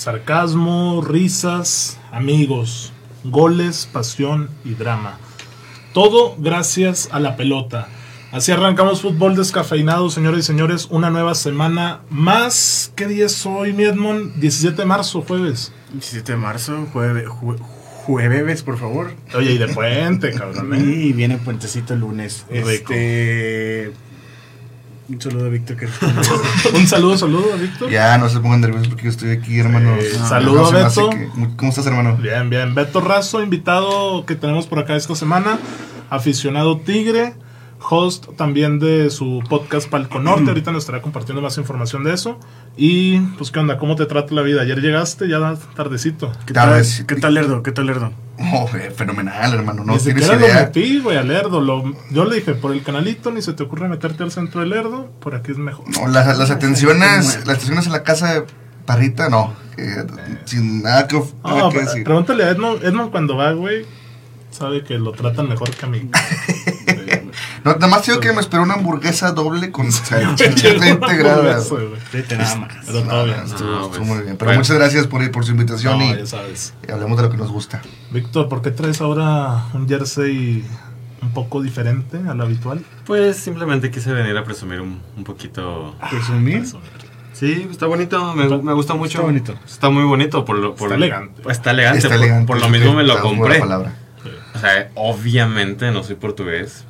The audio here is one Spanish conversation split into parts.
sarcasmo, risas, amigos, goles, pasión y drama. Todo gracias a la pelota. Así arrancamos fútbol descafeinado, señores y señores. Una nueva semana más. ¿Qué día es hoy, mi Edmond? 17 de marzo, jueves. 17 de marzo, jueves, jueves, por favor. Oye, y de puente, cabrón. ¿eh? Y viene puentecito el lunes. Rico. Este. Un saludo a Víctor. Que... Un saludo, saludo a Víctor. Ya, no se pongan nerviosos porque yo estoy aquí, hermano. Eh, No, saludo, no hace Beto. que- ¿Cómo estás, hermano? Bien, bien. Beto Razo, invitado que tenemos por acá esta semana. Aficionado Tigre. Host también de su podcast Palco Norte. Ahorita nos estará compartiendo más información de eso. Y, pues, ¿qué onda? ¿Cómo te trata la vida? Ayer llegaste, ya tardecito. ¿Qué Tal. ¿Qué tal, Lerdo? ¿Qué tal, Lerdo? Oh, eh, fenomenal, hermano. No ni tienes siquiera lo idea. metí, güey, al Lerdo. Lo- yo le dije, por el canalito, ni se te ocurre meterte al centro del Lerdo. Por aquí es mejor. No, las, las atenciones, las atenciones en la casa de Parrita, no. eh, sin nada que, nada No, que decir. pregúntale a Edmond. Edmond cuando va, güey, sabe que lo tratan mejor que a mí. No, nada más digo que me esperó una hamburguesa doble con salchicha integrada. Eso, güey. Vete nada más. Pero todo bien. estuvo, pues, muy bien. Pero bueno. muchas gracias por, por su invitación No, y, hablemos de lo que nos gusta. Víctor, ¿por qué traes ahora un jersey un poco diferente al habitual? Pues simplemente quise venir a presumir un, un poquito. ¿Presumir? Sí, está bonito, me, me gusta mucho. Está bonito. Está muy bonito. Por lo, por Está elegante. Está elegante. Está por, elegante. por lo es mismo me lo compré. O sea, obviamente no soy portugués.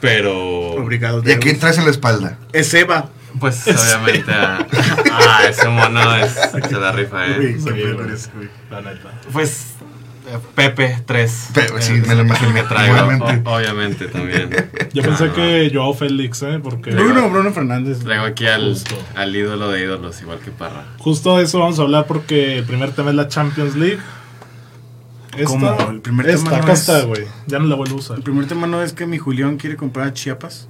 Pero. Obrigado. ¿Y a quién traes en la espalda? Es Eva. Pues obviamente. a- ah, ese mono es, se la rifa, Uy, eh. Güey. eres, güey. La neta. Pues. eh, Pepe 3. Pero, sí, me lo imaginé. que traigo. Igualmente. o- obviamente también. Yo pensé no. que Joao Félix, ¿eh? Porque Bruno, Bruno Fernández. Traigo aquí al, al ídolo de ídolos, igual que Parra. justo de eso vamos a hablar porque el primer tema es la Champions League. Esta, ¿Cómo? El primer esta, tema no acá es- está, güey. Ya no la vuelvo a usar. El primer tema no es que mi Julián quiere comprar a Chiapas.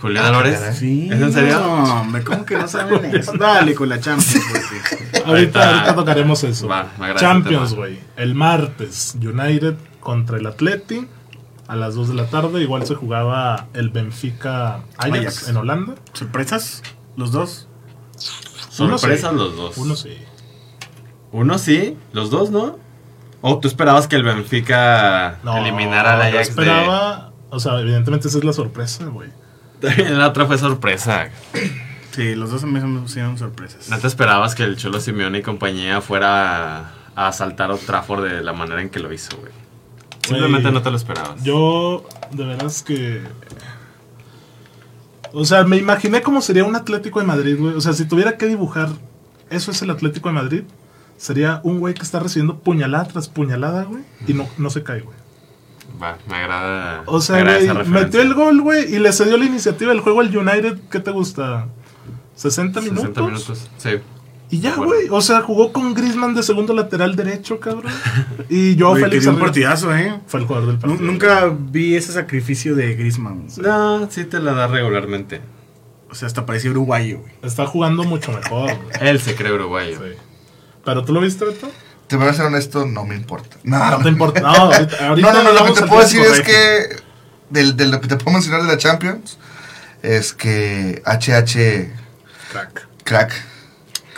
Julián Ah, Álvarez. caray. Sí. ¿Es en serio? No, hombre, ¿cómo que no saben eso? Dale con la Champions, porque. Ahorita, tocaremos eso. Va, me agrada Champions, güey. El martes, United contra el Atleti a las 2 de la tarde. Igual se jugaba el Benfica Ajax, Ajax. en Holanda. ¿Sorpresas? ¿Los dos? Sorpresas sí. los dos. Uno sí. Uno sí, los dos, ¿no? ¿O tú esperabas que el Benfica No, eliminara al yo Ajax? de- esperaba. O sea, evidentemente esa es la sorpresa, güey. La otra fue sorpresa. Sí, los dos a mí se me hicieron sorpresas. ¿No te esperabas que el Cholo Simeone y compañía fuera a, asaltar a Trafford de la manera en que lo hizo, güey? Simplemente no te lo esperabas. Yo, de veras que. O sea, me imaginé cómo sería un Atlético de Madrid, güey. O sea, si tuviera que dibujar, eso es el Atlético de Madrid. Sería un güey que está recibiendo puñalada tras puñalada, güey. Y no, no se cae, güey. Va, me agrada. O sea, me agrada güey, metió el gol, güey, y le cedió la iniciativa del juego al United. ¿Qué te gusta? ¿60 minutos? 60 minutos. Sí. Y ya, Bueno. güey. O sea, jugó con Griezmann de segundo lateral derecho, cabrón. Y yo, Oye, que Félix dio un arriba. partidazo, ¿eh? Fue el jugador del partido. Nunca vi ese sacrificio de. O sea, No, sí te la da regularmente. o sea, hasta parecía uruguayo, güey. Está jugando mucho mejor, güey. Él se cree uruguayo. Sí. ¿Pero tú lo viste, Beto? Te voy a ser honesto, no me importa. No, No te importa. No, ahorita, ahorita no, no, no, lo que te puedo decir es que del, de lo que te puedo mencionar de la Champions es que HH Crack. crack.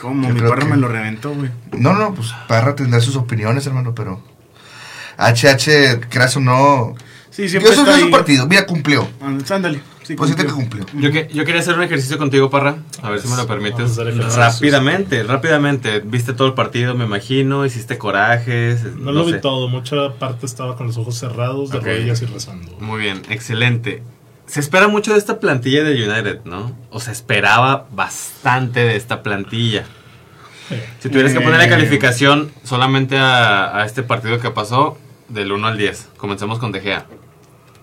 ¿Cómo? Yo Mi que- me lo reventó, güey. No, no, pues Parra tendrá sus opiniones, hermano, pero HH, creas o no. Sí, siempre Yo soy está su partido, mira, cumplió. Ándale. Sí, Pues siente que cumplió. cumplió. Yo, que, yo quería hacer un ejercicio contigo, Parra. A ver si me lo permites. Rápidamente, rápidamente. Viste todo el partido, me imagino. Hiciste corajes. No, lo vi sé. todo. Mucha parte estaba con los ojos cerrados, de rodillas y rezando. Muy bien, excelente. Se espera mucho de esta plantilla de United, ¿no? O se esperaba bastante de esta plantilla. Si tuvieras que ponerle Eh. calificación solamente a, a este partido que pasó, del 1 al 10. Comencemos con De Gea.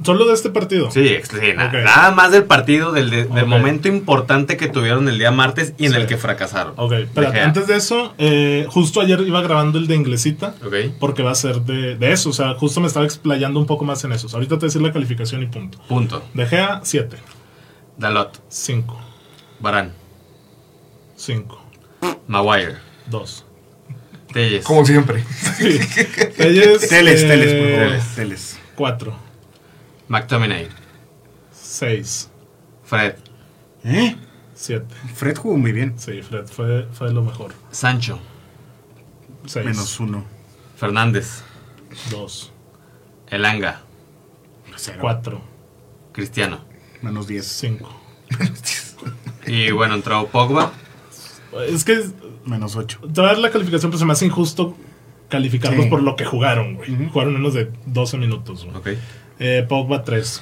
Solo de este partido. Sí, sí, na- nada más del partido, del, de- del momento importante que tuvieron el día martes y en Sí. el que fracasaron. Ok, Gea. antes de eso, eh, justo ayer iba grabando el de inglesita. Ok, Porque va a ser de, de eso. O sea, justo me estaba explayando un poco más en eso. Ahorita te voy a decir la calificación y punto. punto. De Gea, 7. Dalot, 5. Barán, 5. Maguire, 2. Telles, Como siempre. Telles, Teles, eh, teles, por favor. Teles. 4. McTominay, 6. Fred, ¿Eh? 7. Fred jugó muy bien. Sí, Fred fue, fue lo mejor. Sancho, 6. Menos uno. Fernández, 2. Elanga, Cero. 4. Cristiano. Menos diez. 5. Y bueno, entró Pogba. Es que Menos ocho. te voy a dar la calificación, pero se me hace injusto calificarlos Sí. por lo que jugaron, güey. Ujú. Jugaron menos de 12 minutos, güey. Ok. Eh, Pogba 3.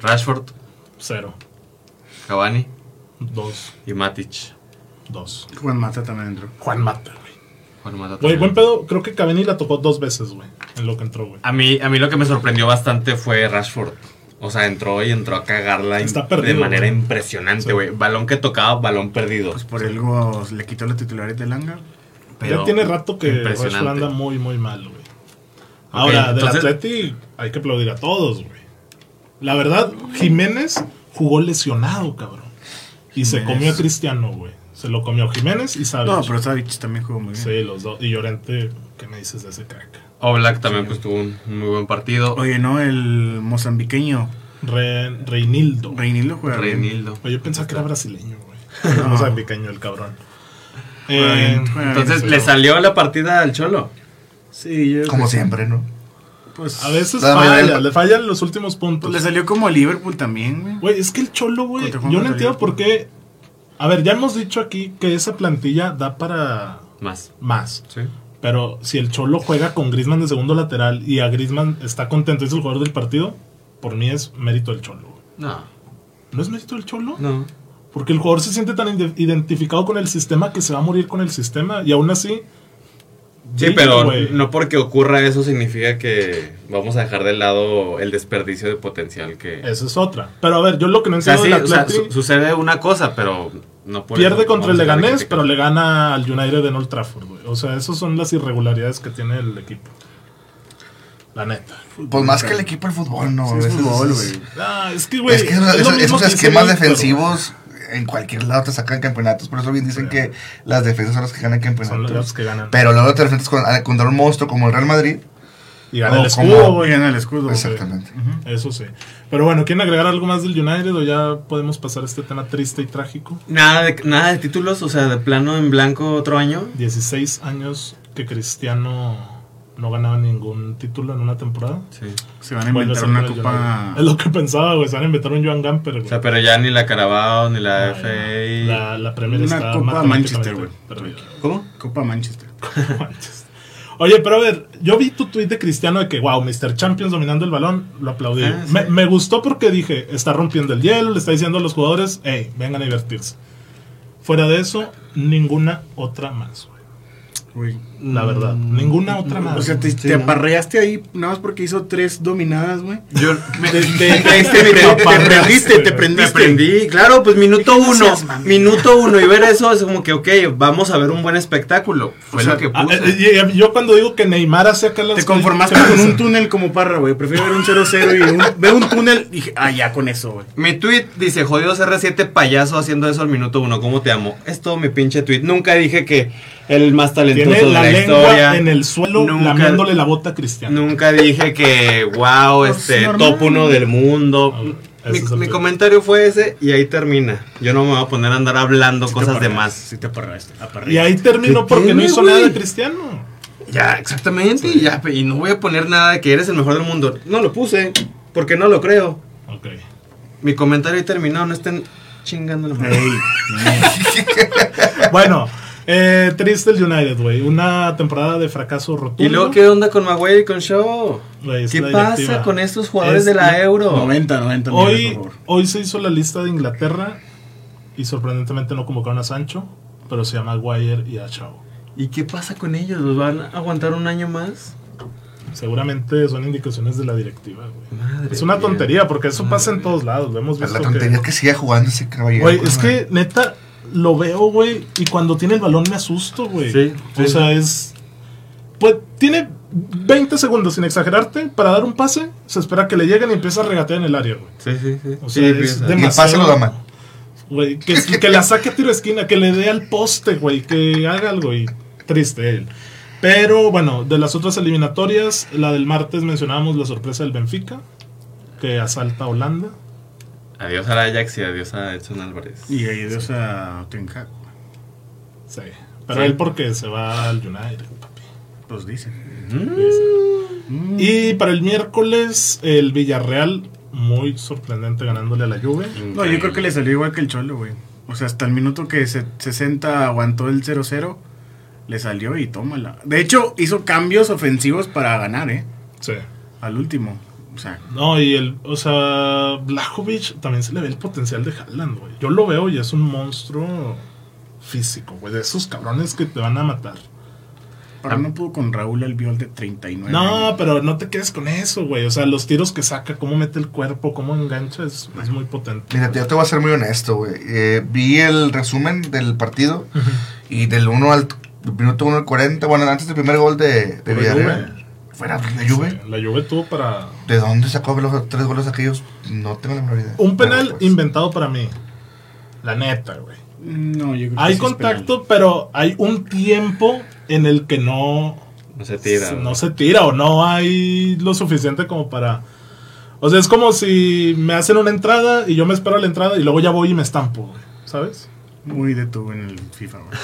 Rashford, 0. Cavani 2. y Matic. 2. Juan Mata también entró. Juan Mata, güey. Juan Mata Güey, buen pedo. Creo que Cavani la tocó dos veces, güey. En lo que entró, güey. A mí, a mí lo que me sorprendió bastante fue Rashford. O sea, entró y entró a cagarla Está perdido, de manera güey. impresionante, Sí. güey. Balón que tocaba, balón perdido. Pues por algo le quitó la titularidad de Langa. Pero ya tiene rato que. Rashford anda muy, muy mal, güey. Ahora, del entonces- Atleti hay que aplaudir a todos, güey. La verdad, Jiménez jugó lesionado, cabrón. Y se comió a Cristiano, güey. Se lo comió Jiménez y Savic. No, pero Savic también jugó muy bien. Sí, los dos. Y Llorente, ¿qué me dices de ese crack? Oblak también pues tuvo un muy buen partido. Oye, no, el mozambiqueño Re- Reinildo. Reinildo juega. Reinildo. Oye, yo pensaba que era brasileño, güey. No, pequeño el cabrón. Eh. Entonces, ¿le salió la partida al Cholo? Sí, yo Como siempre, ¿no? Pues, a veces La mayoría- falla, le fallan los últimos puntos. le salió como a Liverpool también, güey. Güey, es que el Cholo, güey, yo no entiendo por qué. A ver, ya hemos dicho aquí que esa plantilla da para Más. más. Sí. Pero si el Cholo juega con Griezmann de segundo lateral y a Griezmann está contento, es el jugador del partido, por mí es mérito del Cholo. No. ¿No es mérito del Cholo? No. Porque el jugador se siente tan ide- identificado con el sistema que se va a morir con el sistema y aún así. Sí, pero güey. no porque ocurra eso significa que vamos a dejar de lado el desperdicio de potencial que... Esa es otra. Pero a ver, yo lo que no O sea, entiendo sí, del o sea, su- sucede una cosa, pero no por pierde eso contra el Leganés, pero le gana al United en Old Trafford, güey. O sea, esas son las irregularidades que tiene el equipo. La neta. Pues más que el equipo de fútbol, ¿no? Sí, es fútbol, güey. Ah, es que, güey. Es que es lo esos, esquemas defensivos en cualquier lado te sacan campeonatos. Por eso bien dicen que las defensas son las que ganan Son campeonatos. los que ganan. Pero luego te enfrentas con, a- contra un monstruo como el Real Madrid. Y gana el escudo, Voy güey. a ganar el escudo. Exactamente. Eso sí. Pero bueno, ¿quieren agregar algo más del United o ya podemos pasar a este tema triste y trágico? Nada de, nada de títulos, o sea, de plano en blanco otro año. 16 años que Cristiano no ganaba ningún título en una temporada. Sí. Se van a inventar una copa. Es lo que pensaba, güey. Se van a inventar un Joan Gamper, güey. O sea, pero ya ni la Carabao, ni la Ay, FA. La, la Premier Una está Copa Manchester, güey. ¿Cómo? Copa Manchester. Manchester. Oye, pero a ver, yo vi tu tweet de Cristiano de que, wow, Mr. Champions dominando el balón, lo aplaudí. Ah, sí. me, me gustó porque dije, está rompiendo el hielo, le está diciendo a los jugadores, hey, vengan a divertirse. Fuera de eso, ninguna otra más, güey. Güey. La verdad, ninguna otra más. O sea, te, Sí, te ¿no? aparreaste ahí nada más porque hizo tres dominadas, güey. Yo me, Te, te, te- prendiste, te me prendiste. aprendí, claro, pues minuto uno, minuto uno y ver eso es como que, ok, vamos a ver un buen espectáculo. Fue O sea, lo que Ah, puse. eh, y- y yo cuando digo que Neymar hace acá las Te conformaste con un túnel como parra, güey. Prefiero ver un 0-0 y un, ver un túnel. Dije, ah, ya con eso, güey. Mi tweet dice, jodidos R7 payaso haciendo eso al minuto uno, ¿cómo te amo? Es todo mi pinche tweet. Nunca dije que el más talentoso la, la, lengua historia. en el suelo Nunca- lamiéndole la bota a Cristiano. Nunca dije que, wow, Pues, este, top uno del mundo. Ah, Mi, comentario fue ese y ahí termina. Yo no me voy a poner a andar hablando Sí cosas de más. Sí te. Y ahí terminó ¿Qué porque no hizo nada de Cristiano. Ya, exactamente. Y, ya, y no voy a poner nada de que eres el mejor del mundo. No lo puse, porque no lo creo. Ok. Mi comentario ahí terminó, no estén chingando la madre. Ey, Bueno, eh, triste el United, güey. Una temporada de fracaso rotundo. ¿Y luego qué onda con Maguire y con Shaw? ¿Qué pasa directiva. con estos jugadores Es de la Euro? 90, 90 millones, Hoy, por favor. hoy se hizo la lista de Inglaterra y sorprendentemente no convocaron a Sancho, pero se llama Maguire y a Shaw. ¿Y qué pasa con ellos? ¿Los van a aguantar un año más? Seguramente son indicaciones de la directiva, güey. Madre Es una tontería porque eso pasa en todos lados. Lo hemos Pero visto la tontería es que... que siga jugando ese caballero. Güey, es que neta lo veo, güey, y cuando tiene el balón me asusto, güey. Sí, O sí. sea, es pues tiene 20 segundos sin exagerarte para dar un pase, se espera que le lleguen y empieza a regatear en el área, güey. Sí, sí, sí. O Sí, sea, empieza. es Y el demasiado- pase lo da mal. Güey, que, que la saque a tiro de esquina, que le dé al poste, güey, que haga algo y triste él. Pero bueno, de las otras eliminatorias, la del martes mencionábamos la sorpresa del Benfica, que asalta a Holanda. Adiós a Ajax y adiós a Edson Álvarez. Y ahí Dios a Ten Hag, Sí. Pero Sí. él porque se va al United, papi. pues dicen. Mm. Y para el miércoles, el Villarreal, muy sorprendente ganándole a la Juve. No, yo creo que le salió igual que el Cholo, güey. O sea, hasta el minuto que se, 60 aguantó el 0-0, le salió y tómala. De hecho, hizo cambios ofensivos para ganar, ¿eh? Sí. Al último. O sea, No, y el, o sea, Blajovic también se le ve el potencial de Haaland, güey. Yo lo veo y es un monstruo físico, güey. De esos cabrones que te van a matar. para no pudo con Raúl Albiol de 39. No, pero no te quedes con eso, güey. O sea, los tiros que saca, cómo mete el cuerpo, cómo engancha, es, es muy potente. Mira, yo te voy a ser muy honesto, güey. Eh, vi el resumen del partido y del 1 al minuto 1 al 40, bueno, antes del primer gol de, Villarreal. Fuera la Juve. La Juve tuvo para... ¿De dónde sacó los tres goles aquellos? No tengo la menor idea. Un penal Pero, pues, inventado para mí. La neta, güey. No, yo creo que Hay es contacto, pero hay un tiempo en el que no, No se tira. no se tira o no hay lo suficiente como para... O sea, es como si me hacen una entrada y yo me espero a la entrada y luego ya voy y me estampo, güey. ¿Sabes? Muy de tú en el FIFA, güey.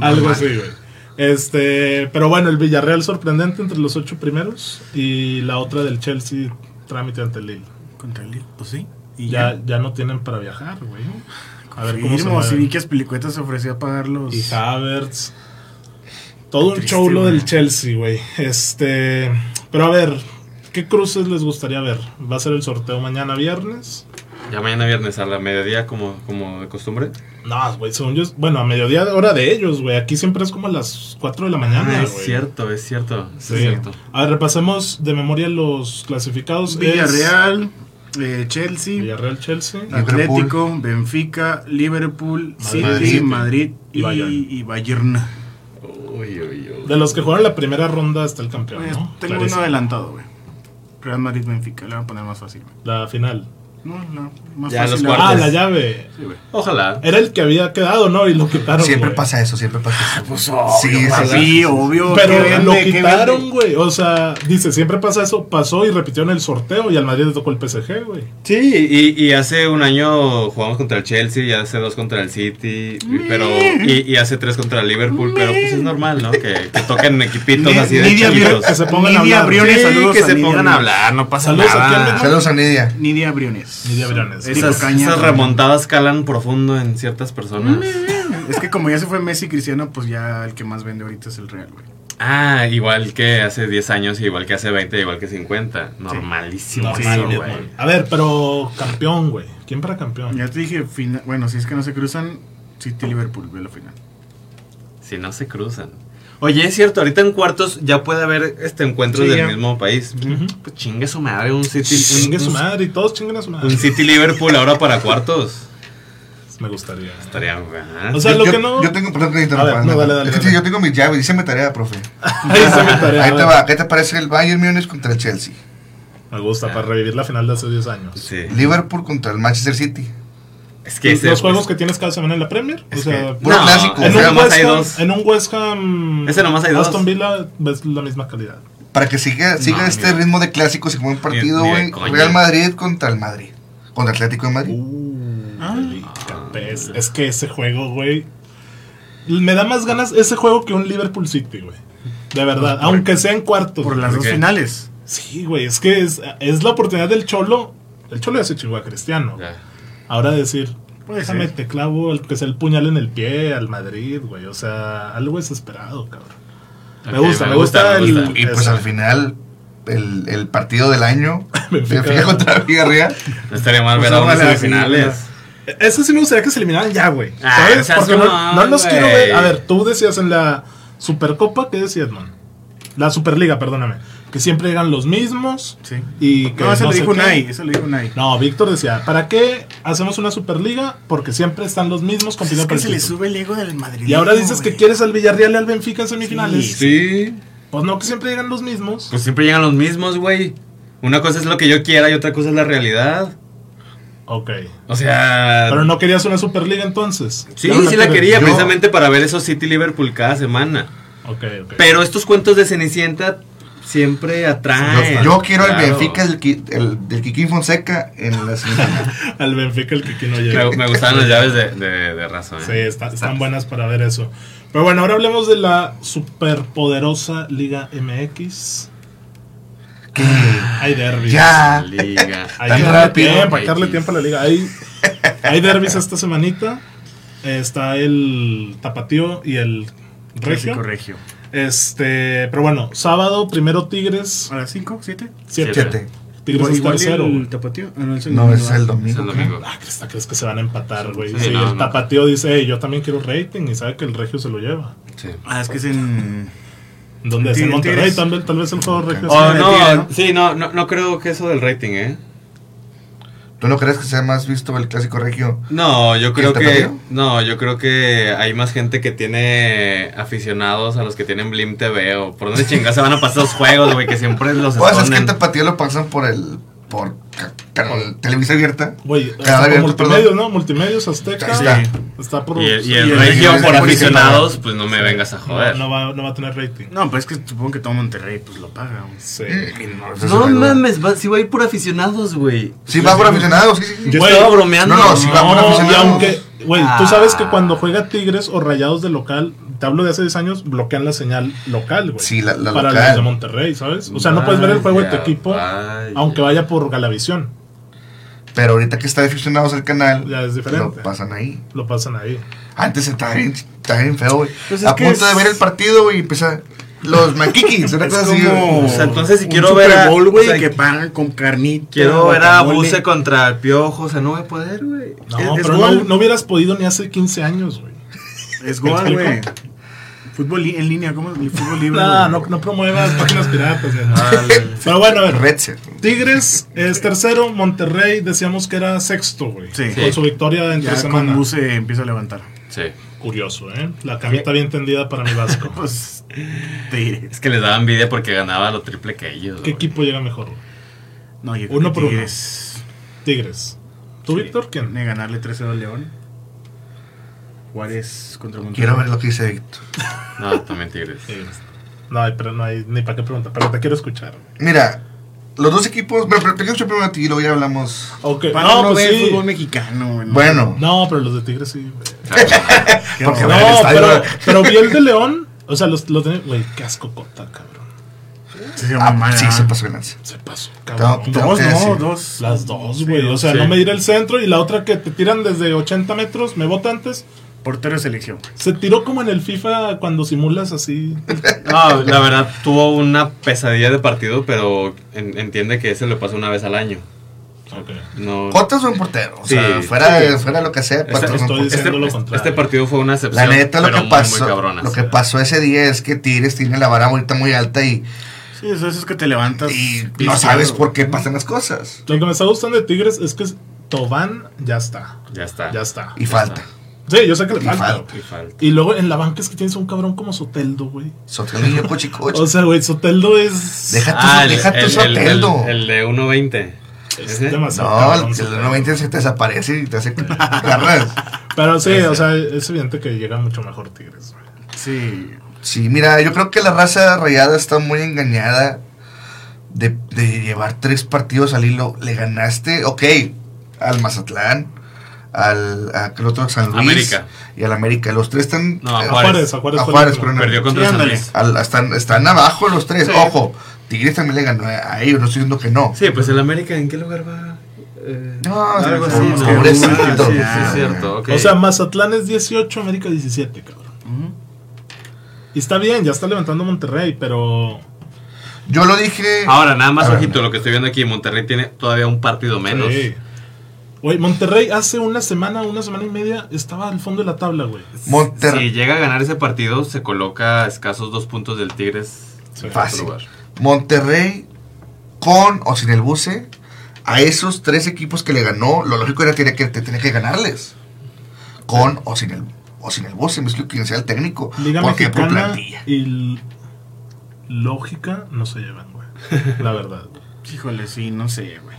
Algo así, güey. Este, pero bueno, el Villarreal sorprendente entre los ocho primeros y la otra del Chelsea trámite ante el Lille. Contra el Lille, pues sí. Y Ya, ya no tienen para viajar, güey. A ver cómo se si vi que se ofreció a pagar los... Y Havertz. Todo un show lo del Chelsea, güey. Este, pero a ver, ¿qué cruces les gustaría ver? ¿Va a ser el sorteo mañana viernes? Ya mañana viernes a la mediodía, como, como de costumbre. No, güey, según yo, bueno, a mediodía hora de ellos, güey. Aquí siempre es como a las 4 de la mañana, Ah, güey. es cierto, es cierto. Sí. Es cierto. A ver, repasemos de memoria los clasificados. Es Villarreal, eh, Chelsea, Villarreal, Chelsea. Atlético, Benfica, Liverpool, Madrid. City, Madrid Y y, Bayern. y Bayern. Uy, uy, uy. De los que jugaron la primera ronda hasta el campeón, Pues, ¿no? tengo Clarísimo. uno adelantado, güey. Real Madrid, Benfica, le voy a poner más fácil, güey. La final. No, no, más Ya, fácil. los la-. Ah, la llave. Sí. Ojalá. Era el que había quedado, ¿no? Y lo quitaron. Siempre pasa eso, siempre pasa eso. Pues Sí, obvio, sí, obvio. Pero lo quitaron, güey. O sea, dice, siempre pasa eso. Pasó y repitieron el sorteo y al Madrid le tocó el PSG, güey. Sí, y, y hace un año jugamos contra el Chelsea, y hace dos contra el City, y- pero y, y hace tres contra el Liverpool, pero pues es normal, ¿no? Que, que toquen equipitos Ni- así de Nidia chiquitos. Briones, Que se pongan a Nidia hablar. Briones, Sí, saludos que a se Nidia pongan a hablar, no pasa Saludos a nada. ¿no? Saludos a Nidia. Nidia Briones. Briones. Tipo Esas, remontadas calan profundo en ciertas personas. Es que como ya se fue Messi y Cristiano, pues ya el que más vende ahorita es el Real, güey. Ah, igual que hace 10 años, igual que hace 20, igual que 50. Normalísimo, Normal, güey. A ver, pero campeón, güey. ¿Quién para campeón? Ya te dije, fina- bueno, si es que no se cruzan, City Liverpool, ve la final. Si no se cruzan. Oye, es cierto, ahorita en cuartos ya puede haber este encuentros Sí, del ya. mismo país. Ujú. Pues chingue su madre, un City. Chingue un, su madre y todos chinguen a su madre. un City Liverpool ahora para cuartos. Me gustaría. Estaría. ajá. O sea, yo, lo yo- que no- yo tengo, perdón que te A ver, interrumpa, no, dale, dale, Es que dale. sí, yo tengo mi llave, dice mi tarea, profe. Ahí me tarea. Ahí te va, ¿qué te parece el Bayern Múnich contra el Chelsea? Me gusta, para revivir la final de hace 10 años. Sí. Liverpool contra el Manchester City. Es que los ese, los juegos pues, que tienes cada semana en la Premier. O sea, que- No, clásico. en, un West hay Ham, dos. en un West Ham. Ese nomás hay dos. Aston Villa ves la misma calidad. Para que siga, siga No, este mira. ritmo de clásicos y como un partido, güey. Real Madrid contra el Madrid. Contra Atlético de Madrid. Uh, delicatez. Es que ese juego, güey. Me da más ganas ese juego que un Liverpool City, güey. De verdad. Aunque sea en cuartos. Por las ¿por dos qué? finales. Sí, güey. Es que es, es la oportunidad del Cholo. El Cholo ya se chingó a Cristiano. ya. Ahora decir. Puede Déjame te clavo el que sea el puñal en el pie al Madrid, güey. O sea, algo desesperado, cabrón. Me gusta, me gusta, me el. gusta. Y pues al final, el, el partido del año, Benfica. Contra Villarreal. No estaría mal Pues ver a unas semifinales. Ese sí me gustaría que se eliminaran ya, güey. Ah, ¿Sabes? Porque no, los quiero ver. A ver, tú decías en la Supercopa, ¿qué decías, man? La Superliga, perdóname. Que siempre llegan los mismos. Sí. Y que No, eso no lo sé dijo. Unai, eso lo dijo Unai. No, Víctor decía, ¿para qué hacemos una Superliga? Porque siempre están los mismos Pues compitiendo es por que el se le sube el ego del Madrid. Y ahora dices que quieres al Villarreal y al Benfica en semifinales. Sí. Pues no, que siempre llegan los mismos. Pues siempre llegan los mismos, güey. Una cosa es lo que yo quiera y otra cosa es la realidad. Ok. O sea. Pero no querías una Superliga entonces. Sí, sí la quería, Yo- precisamente para ver esos City Liverpool cada semana. Ok, ok. Pero estos cuentos de Cenicienta siempre atrae. Yo, yo quiero Claro. el Benfica del, Qui- el- del Kikín Fonseca en la semifinal. Al Benfica el que no llega. Me, me gustaban las llaves de, de, de razón. Sí, está- están buenas para ver eso. Pero bueno, ahora hablemos de la superpoderosa Liga MX. que Hay derbis. ya. Liga. Hay Tan que darle rápido. tiempo, hay que darle tiempo a la liga. Hay, hay derbis esta semanita. Está el Tapatío y el Regio. Clásico regio. Este, pero bueno, sábado, primero Tigres. ¿A las 5, 7? Siete. Siete. Tigres Igual, es tercero. el tapatío. Ah, no, es el No, domingo, es ah. Es el domingo. Ah, crees que se van a empatar, güey. Sí, Sí, no, el no. Tapatío dice, "Hey, yo también quiero rating y sabe que el Regio se lo lleva. Sí. Ah, es que es en. ¿Dónde es? En. Monterrey, tal vez, tal vez el juego Regio Oh, no, Tigre, ¿no? sí, no, no, no creo que eso del rating, ¿eh? ¿Tú no crees que sea más visto el clásico regio? No, yo creo ¿El que tapatío? no, yo creo que hay más gente que tiene aficionados a los que tienen Blim TV o por dónde chingados se van a pasar los juegos, güey, que siempre los Pues es que Tapatío lo pasan por el. Por Televisa abierta. Güey, multimedios. ¿no? Multimedios Azteca. Ahí está. Está por. Y el, y el el regio por aficionados, pues no me vengas a joder. no va, no va a tener rating. No, pues es que supongo que todo Monterrey pues lo paga. Sí. No mames, va, si va a ir por aficionados, güey. Sí, va por aficionados, sí, sí. sí. Yo Güey, estaba bromeando. no, no, sí va por No, y aficionados. aunque, güey, tú Ah. sabes que cuando juega Tigres o Rayados de local, te hablo de hace 10 años, bloquean la señal local, güey. Sí, la- la para local. los de Monterrey, ¿sabes? O sea, no puedes ver el juego de tu equipo, vaya. aunque vaya por Galavisión. Pero ahorita que está de aficionados el canal, Ya es diferente. lo pasan ahí. Lo pasan ahí. Antes estaba bien, estaba bien feo, güey. Pues es a que punto de ver el partido, güey, y empezar los maquiquis, una cosa así. O sea, entonces si quiero ver a- Bowl, o sea, que pagan con carnita. Quiero ver a. Buse contra el Piojo, o sea, no voy a poder, güey. No, Es- pero no, no hubieras podido ni hace 15 años, güey. Es ¿Me gol, güey. Fútbol en línea, ¿cómo? El fútbol libre. No, no, no promuevas páginas piratas. Vale. Pero bueno, a ver. Red Set. Tigres es tercero, Monterrey decíamos que era sexto, güey. Sí. Con su victoria entre Ya semana. con Buse empieza a levantar. Sí. Curioso, ¿eh? La camita bien tendida para mi Vasco. Pues, diré. Es que les daba envidia porque ganaba lo triple que ellos. ¿Qué equipo llega mejor? No, yo Uno por que uno. Tigres. Tigres. ¿Tú, Víctor? ¿Quién? De ganarle 3-0 al León. Juárez contra Monterrey. Quiero ver lo que dice Víctor. No, también Tigres. No hay, pero no hay ni para qué preguntar, pero te quiero escuchar. Mira, los dos equipos. Pero, pero te quiero escuchar primero a ti y luego ya hablamos. Ok, Para no, no, pues ver sí. fútbol mexicano, güey. Bueno, No, pero los de Tigres sí, No, pero, pero vi el de León. O sea, los, los de. Güey, qué asco cota, cabrón. Se ah, llama sí, se pasó de lanza. Se pasó, cabrón. Tengo- Dos, no, decir. dos. Las dos, Sí, güey. O sea, sí. no medir el centro y la otra que te tiran desde 80 metros, me bota antes. Portero de selección. Se tiró como en el FIFA cuando simulas así. No, la verdad, tuvo una pesadilla de partido, pero en- entiende que ese le pasa una vez al año. Ok. No. Jota es un portero. O Sí, sea, fuera, sí. fuera lo que sea, Este, estoy este- lo este- contrario. este partido fue una excepción. La neta, lo que, muy, pasó, muy cabrona. lo que pasó ese día es que Tigres tiene la vara ahorita muy alta y, Sí, eso, eso es que te levantas. y no sabes por qué pasan las cosas. Lo que me está gustando de Tigres es que Tobán ya está. Ya está. Ya está. Y falta. Sí, yo sé que le Y falta. falta. Y falta. Y luego en la banca es que tienes un cabrón como Soteldo, güey. Sotelillo, cochi, cochi. O sea, güey, Soteldo es. Deja tu, Ah, el, Soteldo. el- el de 1.20. es. No, cabrón, el, Soteldo. 90 se te desaparece y te hace. Pero sí, o sea, es evidente que llega mucho mejor Tigres, güey. Sí. Sí, mira, yo creo que la raza rayada está muy engañada de, de llevar tres partidos al hilo. Le ganaste, ok, al Mazatlán, al a, el otro San Luis América. y al América. Los tres están No, a eh, A Juárez. Juárez, a Juárez. a Juárez, pero no. Perdió contra Sí, San. Luis. al- están, están abajo los tres. Sí. Ojo, Tigres también le ganó a ellos, no estoy diciendo que no. Sí, pues el América, ¿en qué lugar va? Eh, No, algo sí, así. Ah, sí, Ah, es cierto. ok. O sea, Mazatlán es 18, América 17, cabrón. Y está bien, ya está levantando Monterrey, pero. Yo lo dije. Ahora, nada más ojito, lo que estoy viendo aquí, Monterrey tiene todavía un partido menos. Sí. Güey, Monterrey hace una semana, una semana y media, estaba al fondo de la tabla, güey. Monterrey. Si llega a ganar ese partido, se coloca a escasos dos puntos del Tigres. Fácil. Monterrey, con o sin el buce, a esos tres equipos que le ganó, lo lógico era que, que te tenía que ganarles. Con o sin el o sin el buce, me explico quién sea el técnico. Liga porque por plantilla. y lógica no se llevan, güey. La verdad. Híjole, sí, no sé, güey.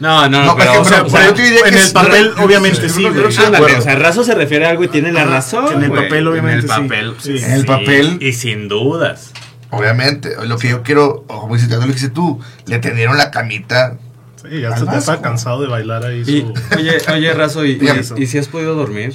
No, no, No, pero, por o sea, ejemplo, o sea, pero yo te diría en que el papel, obviamente, sí, güey. acuerdo. o sea, Razo se refiere a algo y tiene la razón. En el güey. papel, obviamente, En el sí. papel, Sí. En el papel. Y sin dudas. Obviamente, lo que yo quiero, o como dices, lo que dices tú, le tendieron la camita. Sí, ya se- está cansado de bailar ahí Y, su... oye, oye, Razo, ¿y, Dígame. y, y si has podido dormir?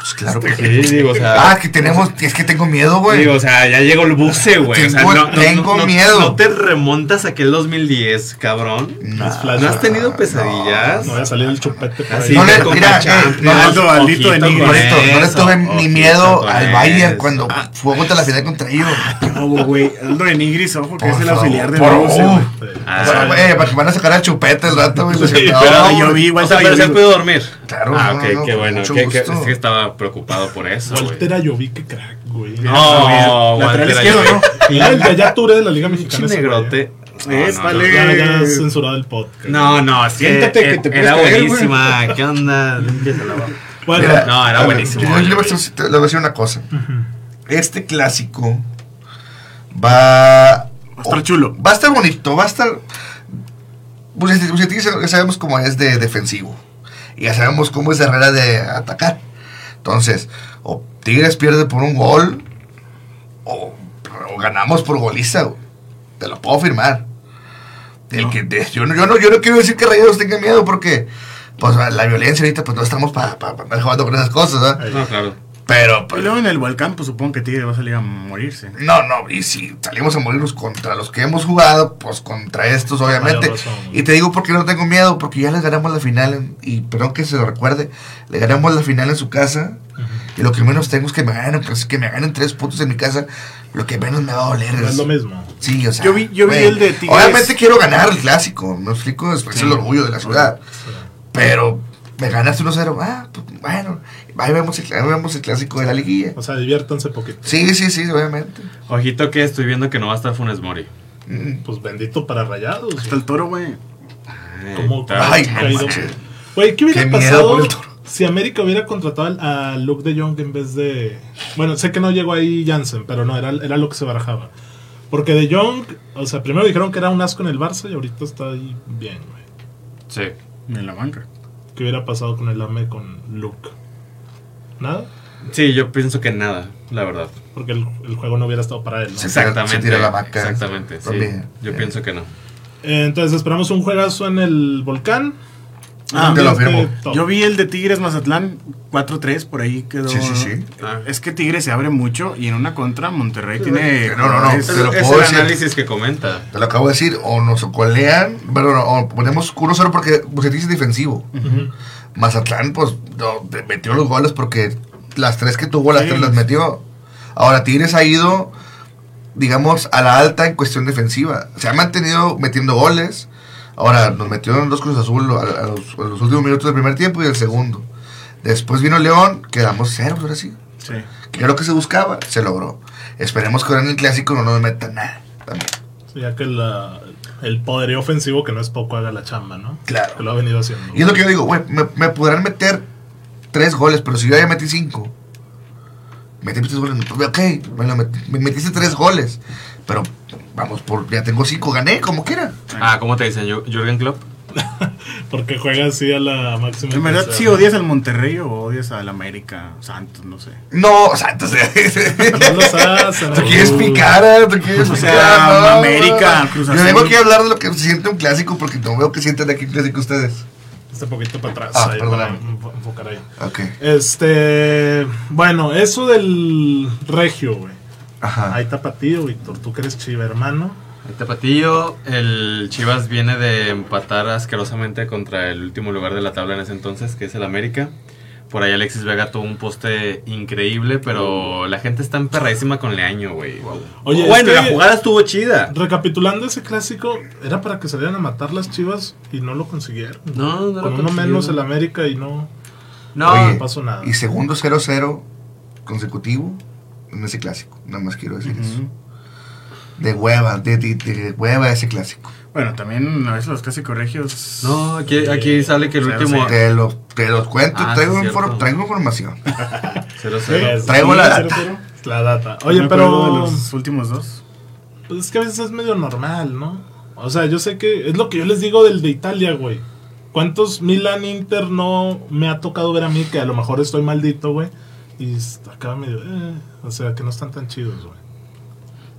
Pues claro que Sí, digo, o sea. Ah, que tenemos, es que tengo miedo, güey. Digo, o sea, ya llegó el buce, güey. O sea, Tengo- no, no- tengo no- miedo. No te remontas a aquel 2010, cabrón. No, ¿No has tenido pesadillas? No vaya a salir el chupete Así ahí. No le- mira, eh, no, no le tuve ni miedo al Bayern cuando fue contra la final contra ellos. No, güey. Aldo de Nigris, ojo, que es el auxiliar de uh. güey. Ah, güey, para que van a sacar al chupete el rato, güey. Sí, no, pero güey. yo vi igual O sea, estaba pero se podido dormir. Claro, Ah, no, ok, no, qué bueno. Que, es que estaba preocupado por eso. Walter Ayoví, que crack, güey. No, Lateral Walter izquierdo, Ayala. Ya, el de Touré de la Liga Mexicana. negrote. ¿eh? No, no. Ya, ya has censurado el podcast. No, no, es que Siéntate que te era caer, güey. buenísima. ¿Qué onda? Bueno, Mira, No, era buenísimo, Yo, yo le, voy a decir, le voy a decir una cosa. Este clásico va. Va a estar chulo. Va a estar bonito, va a estar. Pues Bucetich ya sabemos cómo es de defensivo. Y ya sabemos cómo es de Herrera de atacar. Entonces, o Tigres pierde por un gol, o, o ganamos por goliza. güey. Te lo puedo firmar. El No. que de- yo, no, yo, no, yo no quiero decir que Rayados tenga miedo porque pues la violencia ahorita pues no estamos para andar jugando con esas cosas. Ahí. No, claro. Pero Y pues, luego en el volcán, pues supongo que Tigre va a salir a morirse. no, no, y si salimos a morirnos contra los que hemos jugado, pues contra estos obviamente. Razón. Y te digo porque no tengo miedo, porque ya les ganamos la final, en- y perdón que se lo recuerde, le ganamos la final en su casa, y lo que menos tengo es que me ganen, pues que me ganen tres puntos en mi casa, lo que menos me va a doler No es... es lo mismo. Sí, o sea, Yo vi- yo vi güey, el de Tigres. Obviamente quiero ganar el clásico, me explico, es, es Sí. el orgullo de la ciudad. Pero me ganaste 1-0, ah, pues bueno, ahí vemos, el, ahí vemos el clásico de la liguilla. O sea, diviértanse poquito. Sí, sí, sí, obviamente. Ojito que estoy viendo que no va a estar Funes Mori. Mm. Pues bendito para rayados. Hasta el toro, güey. Como Ay, manches. Güey, ¿qué hubiera Qué miedo pasado por el Toro. si América hubiera contratado a Luke de Jong en vez de. Bueno, sé que no llegó ahí Jansen, pero no, era, era lo que se barajaba. Porque de Jong, o sea, primero dijeron que era un asco en el Barça y ahorita está ahí bien, güey. Sí. En la banca. ¿Qué hubiera pasado con el AME con Luke? ¿Nada? Sí, yo pienso que nada, la verdad. Porque el, el juego no hubiera estado para él, ¿no? Se tira- Exactamente. se tira la vaca. Exactamente, sí. Yo pienso que no. Eh, Entonces esperamos un juegazo en el volcán. Ah, te lo Ambiente firmo. top. Yo vi el de Tigres Mazatlán 4-3, por ahí quedó. Sí, sí, sí. Ah. Es que Tigres se abre mucho y en una contra Monterrey tiene. No, no, no, jugadores- te lo es puedo el decir. análisis que comenta. Te lo acabo de decir, o nos colean, bueno, no, o ponemos 1-0 porque Bucetich es defensivo. Mazatlán, pues, no, metió los goles porque las tres que tuvo, las Sí. tres las metió. Ahora, Tigres ha ido, digamos, a la alta en cuestión defensiva. Se ha mantenido metiendo goles. Ahora, nos metieron dos Cruz Azul a, a los, a los últimos minutos del primer tiempo y el segundo. Después vino León, quedamos ceros, ahora sí. Sí. Que era lo que se buscaba, se logró. Esperemos que ahora en el clásico no nos metan nada. También. Sí, ya que la- el poderío ofensivo, que no es poco, haga la chamba, ¿no? Claro. Que lo ha venido haciendo. Y es lo que yo digo, güey, me, me podrán meter tres goles, pero si yo ya metí cinco, metí tres goles, ok, me metiste tres goles, pero vamos, por ya tengo cinco, gané, como quiera. Ah, ¿cómo te dicen? ¿Jürgen Klopp? Porque juega así a la máxima. En verdad, intensidad. sí odias al Monterrey o odias al América Santos, no sé. No, entonces... No los hacen. Tú quieres picar, ¿eh? tú quieres O picar. sea, no, América. Cruz Yo Azul. vengo aquí a hablar de lo que se siente un clásico, porque no veo que sienten aquí un clásico ustedes. Este poquito para atrás. Ah, ahí, perdóname. para enfo- enfocar ahí. Ok. Este. Bueno, eso del regio, güey. Ajá. Ahí tapatío, Víctor. Tú que eres chiva, hermano. El Tapatillo, el Chivas viene de empatar asquerosamente contra el último lugar de la tabla en ese entonces, que es el América. Por ahí Alexis Vega tuvo un poste increíble, pero la gente está emperradísima con Leaño, güey. Oye, bueno, es que- la jugada estuvo chida. Recapitulando ese clásico, era para que salieran a matar las chivas y no lo consiguieron. No, no lo Con uno consiguieron. menos el América y no. No, Oye, no pasó nada. Y segundo 0-0 consecutivo en ese clásico. Nada más quiero decir eso. De hueva, de, de, de hueva ese clásico. Bueno, también a veces los clásicos regios. no aquí, aquí sale que el Cero, último... Te los, te los cuento, Ah, traigo, traigo información. 0-0. Traigo la data. La data. Oye, pero. de los últimos dos. Pues es que a veces es medio normal, ¿no? O sea, yo sé que es lo que yo les digo del de Italia, güey. ¿Cuántos Milan Inter no me ha tocado ver a mí que a lo mejor estoy maldito, güey? Y acá medio, eh, o sea, que no están tan chidos, güey.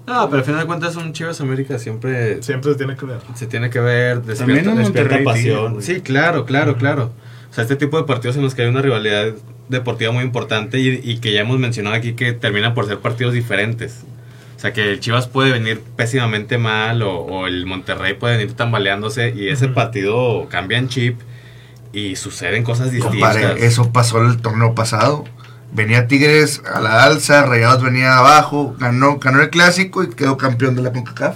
No, pero al final de cuentas un Chivas América siempre Siempre se tiene que ver. se tiene que ver, También despierta, despierta Monterrey pasión. Sí, claro, claro, claro. O sea, este tipo de partidos en los que hay una rivalidad deportiva muy importante y, y que ya hemos mencionado aquí que terminan por ser partidos diferentes. O sea, que el Chivas puede venir pésimamente mal o, o el Monterrey puede venir tambaleándose y ese Ujú. partido cambia en chip y suceden cosas distintas. Compadre, eso pasó el torneo pasado. Venía Tigres a la alza, Rayados venía abajo, ganó, ganó el clásico y quedó campeón de la CONCACAF.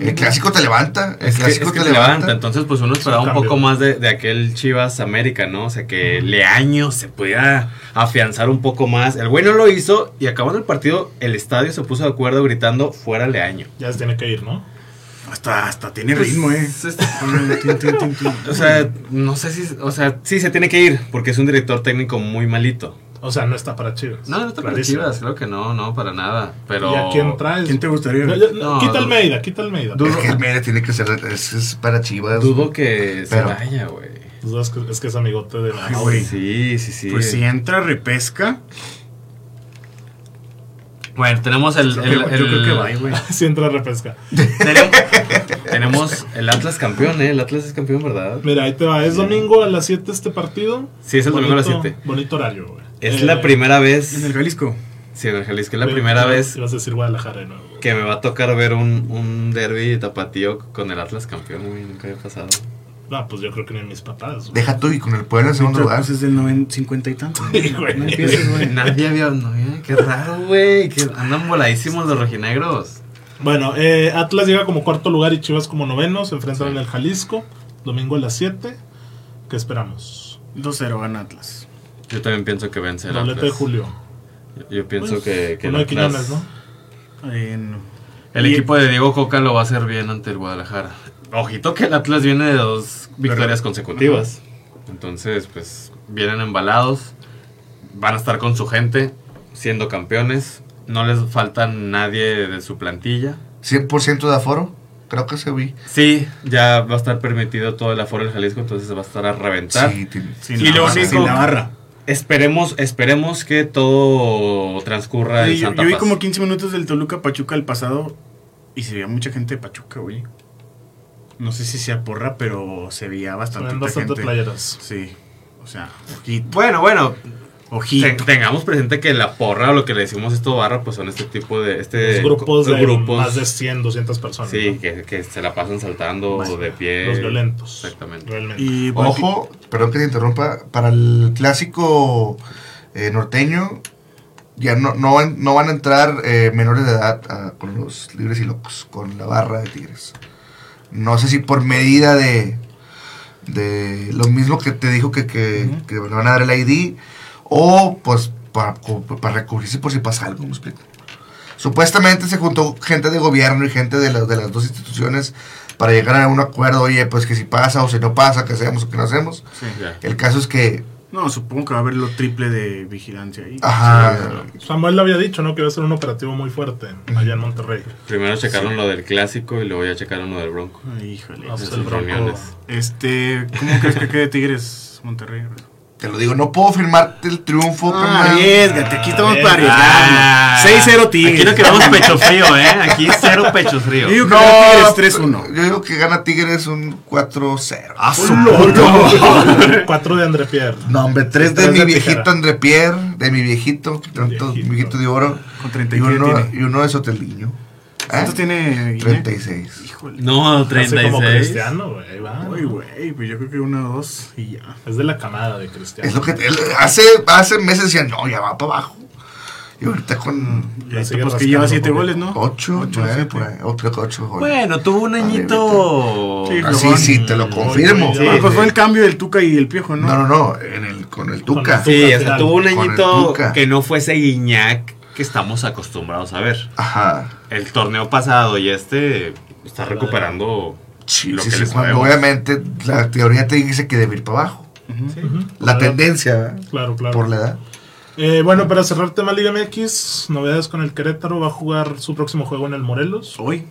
El clásico te levanta, el Es que, clásico es que te te levanta. levanta. Entonces, pues uno esperaba un poco más de, de aquel Chivas América, ¿no? O sea, que Leaño se pudiera afianzar un poco más. El güey no lo hizo y acabando el partido, el estadio se puso de acuerdo gritando fuera Leaño. Ya se tiene que ir, ¿no? Hasta, hasta tiene Pues, ritmo, eh. este-. O sea, no sé si. O sea, sí se tiene que ir porque es un director técnico muy malito. O sea, no está para Chivas. No, no está para. Chivas, creo que no, no, para nada. Pero. ¿Y a quién traes? ¿Quién te gustaría? No, ya- no, No, quita. Almeida, quita Almeida. Es que el Mérida tiene que ser es, es para Chivas. Dudo que se Pero- vaya, güey. Es que, es que es amigote de Ay, Mauri. güey. Sí, sí, sí. Pues si entra repesca, Bueno, tenemos el. yo, el- creo- yo el- creo que va, güey. Si entra repesca. Tenemos, tenemos el Atlas campeón, ¿eh? El Atlas es campeón, ¿verdad? Mira, ahí te va. Es domingo a las 7 este partido. Sí, es el domingo a las Bonito- 7. Bonito horario, güey. Es Eh, la primera En el vez. Jalisco. Sí, en el Jalisco. Es la primera vez Ibas a decir Guadalajara de nuevo. que me va a tocar ver un, un derby tapatío con el Atlas campeón, güey. Nunca había pasado. No, pues yo creo que ni mis papás. güey. Deja tú y con el Puebla en segundo lugar. pues es del 90, 50 y tanto. Sí, güey. No empieces, güey. Nadie había. No, eh, qué raro, güey. Que andan voladísimos los rojinegros. Bueno, eh, Atlas llega como cuarto lugar y Chivas como noveno. Se enfrentan en el Jalisco. Domingo a las 7. ¿Qué esperamos? 2-0 gana Atlas. Yo también pienso que vence el Doblete de Atlas. Julio. Yo, yo pienso Pues, que, que el uno de Atlas- Quiñones, ¿no? Eh, no. El Y- equipo de Diego Coca lo va a hacer bien ante el Guadalajara. Ojito que el Atlas viene de dos victorias consecutivas. Entonces, pues, vienen embalados. Van a estar con su gente, siendo campeones. No les falta nadie de su plantilla. 100% de aforo. Creo que se vi. Sí, ya va a estar permitido todo el aforo del Jalisco, entonces se va a estar a reventar. Sí, Sin Y la lo único- sin la barra. Esperemos, esperemos que todo transcurra en Sí, yo, vi Paz. como 15 minutos del Toluca Pachuca el pasado y se veía mucha gente de Pachuca, güey. No sé si sea porra, pero se veía bastante bastante gente. playeras. Sí. O sea, ojito. Bueno, bueno, Ojito. Ten- tengamos presente que la porra o lo que le decimos esto barra, pues son este tipo de. Este, Los grupos de grupos, más de 100, 200 personas. Sí, ¿no? que, que se la pasan saltando Bueno, de pie. Los violentos. Exactamente. Realmente. Y bueno, Ojo, perdón que te interrumpa. Para el clásico eh, norteño, ya no, no, van, no van a entrar eh, menores de edad ah, con los libres y locos, con la barra de Tigres. No sé si por medida de, de lo mismo que te dijo que, que, Ujú. que le van a dar el ID, o pues para, para recubrirse por si pasa algo, me explico. Supuestamente se juntó gente de gobierno y gente de, las de las dos instituciones para llegar a un acuerdo, oye, pues que si pasa o si no pasa, que hacemos o que no hacemos. sí. Ya. El caso es que, No, supongo que va a haber lo triple de vigilancia ahí. ajá, Samuel le había dicho, ¿no? Que iba a ser un operativo muy fuerte allá en Monterrey. Primero checaron lo del clásico y luego ya checaron lo del Bronco. Ay, híjole. Ah, pues el Bronco- reuniones. Este, ¿cómo crees que quede Tigres Monterrey? Te lo digo, no puedo firmarte el triunfo. Ah, arriesgate, aquí estamos para Ah, arriesgarnos. 6-0 Tigres. Aquí no queremos pecho frío, ¿eh? Aquí cero pecho frío. Yo digo que No, gana Tigres 3-1. yo digo que gana Tigres un 4-0. Ah, su Cuatro de André Pierre. No, hombre, tres de Tres mi de viejito tijera. André Pierre, de mi viejito, tanto, mi Viejito. de oro. Con Y 39 uno, tiene. y uno de Soteliño. ¿Eh? ¿Cuántos tiene Guiñac? 36. Híjole. No, Así como 36. Cristiano, güey. va. Uy, güey, pues yo creo que uno o dos y ya. Es de la camada de Cristiano. Es lo que hace, hace meses decían, no, ya va para abajo. Y ahorita con Y ahí sigue pues que lleva un 7 poquito. goles, ¿no? 8, Ocho, 9, siete. por ahí. O creo que 8 goles. Bueno, tuvo un añito. Sí, Así flojón. sí, te lo confirmo. Sí, Sí, pues sí. fue el cambio del Tuca y el Piojo, ¿no? No, no, no, en el, con el Tuca. Con Sí, Tuca o sea, final. tuvo un añito que no fuese Guiñac que estamos acostumbrados a ver. Ajá. El torneo pasado y este está recuperando Sí, lo sí, que sí, cuando obviamente la teoría te dice que debe ir para abajo. La tendencia, ¿verdad? Claro, claro. Por la edad. Eh, bueno, para cerrar tema Liga MX, novedades con el Querétaro. Va a jugar su próximo juego en el Morelos. Hoy,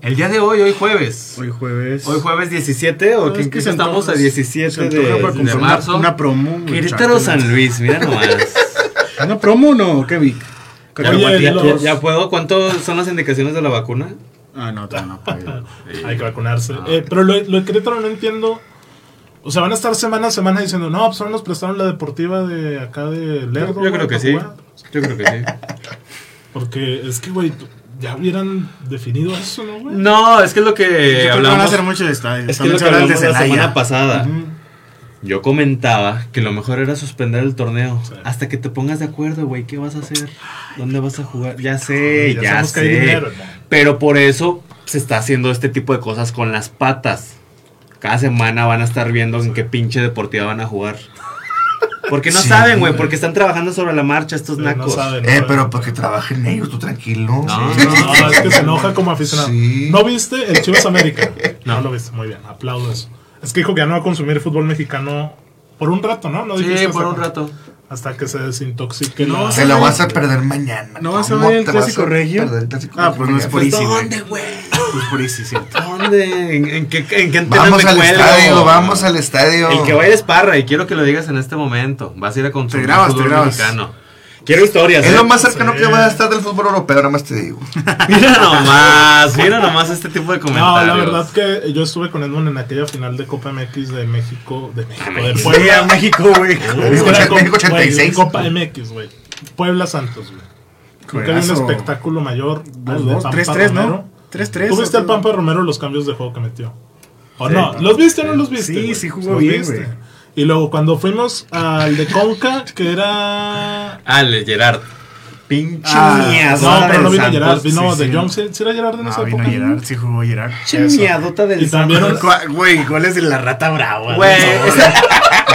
El día de hoy, hoy jueves. hoy jueves. Hoy jueves 17 o No, que, es que estamos a 17 se de, de una- marzo. Una, promo. Querétaro. San Luis, mira nomás. ¿Una promo o no, Kevin? ¿Ya, ya puedo? ¿Cuánto son las indicaciones de la vacuna? Ah, no, todavía no. Hay que vacunarse. Ah. Eh, pero lo, lo de Querétaro no entiendo. O sea, van a estar semana a semana diciendo, no, pues solo nos prestaron la deportiva de acá de Lerdo. Yo creo que para sí. jugar". Yo creo que sí. Porque es que, güey, ya hubieran definido eso, ¿no, güey? No, es que es lo que Yo creo que van a hablamos. hacer mucho el estadio. Es que También lo se que habla hablamos de la semana pasada. Ujú. Yo comentaba que lo mejor era suspender el torneo. Sí. Hasta que te pongas de acuerdo, güey. ¿Qué vas a hacer? ¿Dónde vas a jugar? Ya sé, Ya sé. dinero. Pero por eso se está haciendo este tipo de cosas con las patas. Cada semana van a estar viendo en qué pinche deportiva van a jugar. Porque no Sí, saben, güey. Porque están trabajando sobre la marcha estos No nacos. saben, no Eh, saben. pero porque trabajen ellos, tú tranquilo. No, Sí. No, es que se enoja como aficionado. Sí. ¿No viste el Chivas América? No. No. lo viste, muy bien, aplaudo eso. Es que dijo que ya no va a consumir fútbol mexicano por un rato, ¿no? ¿No Sí, por un rato. Hasta que se desintoxique. No, la- Se lo vas a perder mañana. ¿No vas a ¿Cómo ver el te clásico regio? perder el clásico Ah, pues no es por Easy. ¿Dónde, güey? Pues por Easy, cierto. ¿Dónde? ¿En, en qué, en qué Vamos me al cuelgo? estadio, vamos al estadio. El que vaya es Parra y quiero que lo digas en este momento. Vas a ir a consumir Te grabas, te fútbol grabas. mexicano. Quiero historias. Es ¿eh? lo más cercano Sí. que va a estar del fútbol europeo, nada más te digo. Mira nomás, mira nomás este tipo de No, comentarios. la verdad que yo estuve con Edmond en aquella final de Copa MX de México, de México, de México. Fue a Puebla. México, güey. Es México era México co- güey, 86. Copa MX, güey. Puebla Santos, güey. Creo que hay un espectáculo mayor. Dos, al de dos, Pampa tres, tres, Romero. ¿no? Tres, tres. ¿Tú viste o- al Pampa Romero los cambios de juego que metió? ¿O Sí. no? ¿Los viste o no los viste? Sí, sí jugó ¿Los bien, güey. Y luego cuando fuimos al de Conca, que era... Ale, Gerard. Pinche Ah, miadota No, pero no vino Gerard, vino sí, de sí. Jong. ¿Sí, sí era Gerard en esa No, vino época? Gerard, sí jugó Gerard. Pinche miadota del Y también- Güey, goles de la rata brava. Güey,